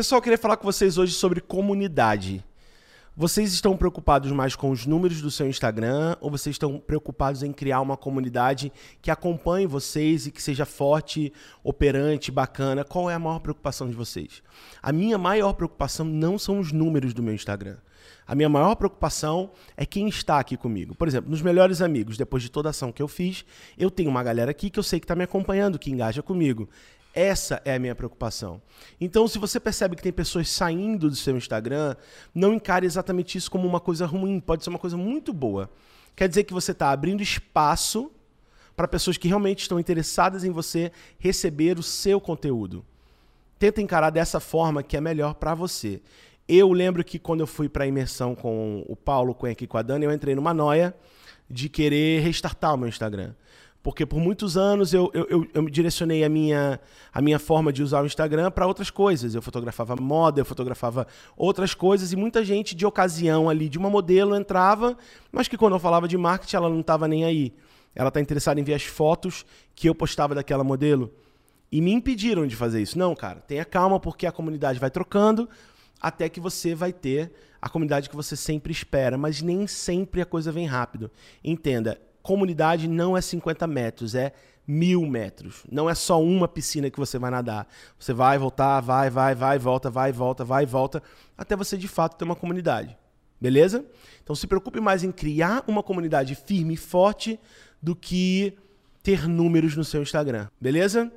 Pessoal, queria falar com vocês hoje sobre comunidade. Vocês estão preocupados mais com os números do seu Instagram ou vocês estão preocupados em criar uma comunidade que acompanhe vocês e que seja forte, operante, bacana? Qual é a maior preocupação de vocês? A minha maior preocupação não são os números do meu Instagram. A minha maior preocupação é quem está aqui comigo. Por exemplo, nos melhores amigos, depois de toda a ação que eu fiz, eu tenho uma galera aqui que eu sei que está me acompanhando, que engaja comigo. Essa é a minha preocupação. Então, se você percebe que tem pessoas saindo do seu Instagram, não encare exatamente isso como uma coisa ruim, pode ser uma coisa muito boa. Quer dizer que você está abrindo espaço para pessoas que realmente estão interessadas em você receber o seu conteúdo. Tenta encarar dessa forma que é melhor para você. Eu lembro que quando eu fui para a imersão com o Paulo, com aqui com a Dani, eu entrei numa noia de querer restartar o meu Instagram. Porque por muitos anos eu, eu, eu, eu direcionei a minha, a minha forma de usar o Instagram para outras coisas. Eu fotografava moda, eu fotografava outras coisas, e muita gente de ocasião ali, de uma modelo, entrava, mas que quando eu falava de marketing, ela não estava nem aí. Ela está interessada em ver as fotos que eu postava daquela modelo. E me impediram de fazer isso. Não, cara, tenha calma, porque a comunidade vai trocando até que você vai ter a comunidade que você sempre espera, mas nem sempre a coisa vem rápido. Entenda, comunidade não é 50 metros, é mil metros. Não é só uma piscina que você vai nadar. Você vai voltar, vai, vai, vai, volta, vai, volta, vai, volta, até você de fato ter uma comunidade. Beleza? Então se preocupe mais em criar uma comunidade firme e forte do que ter números no seu Instagram. Beleza?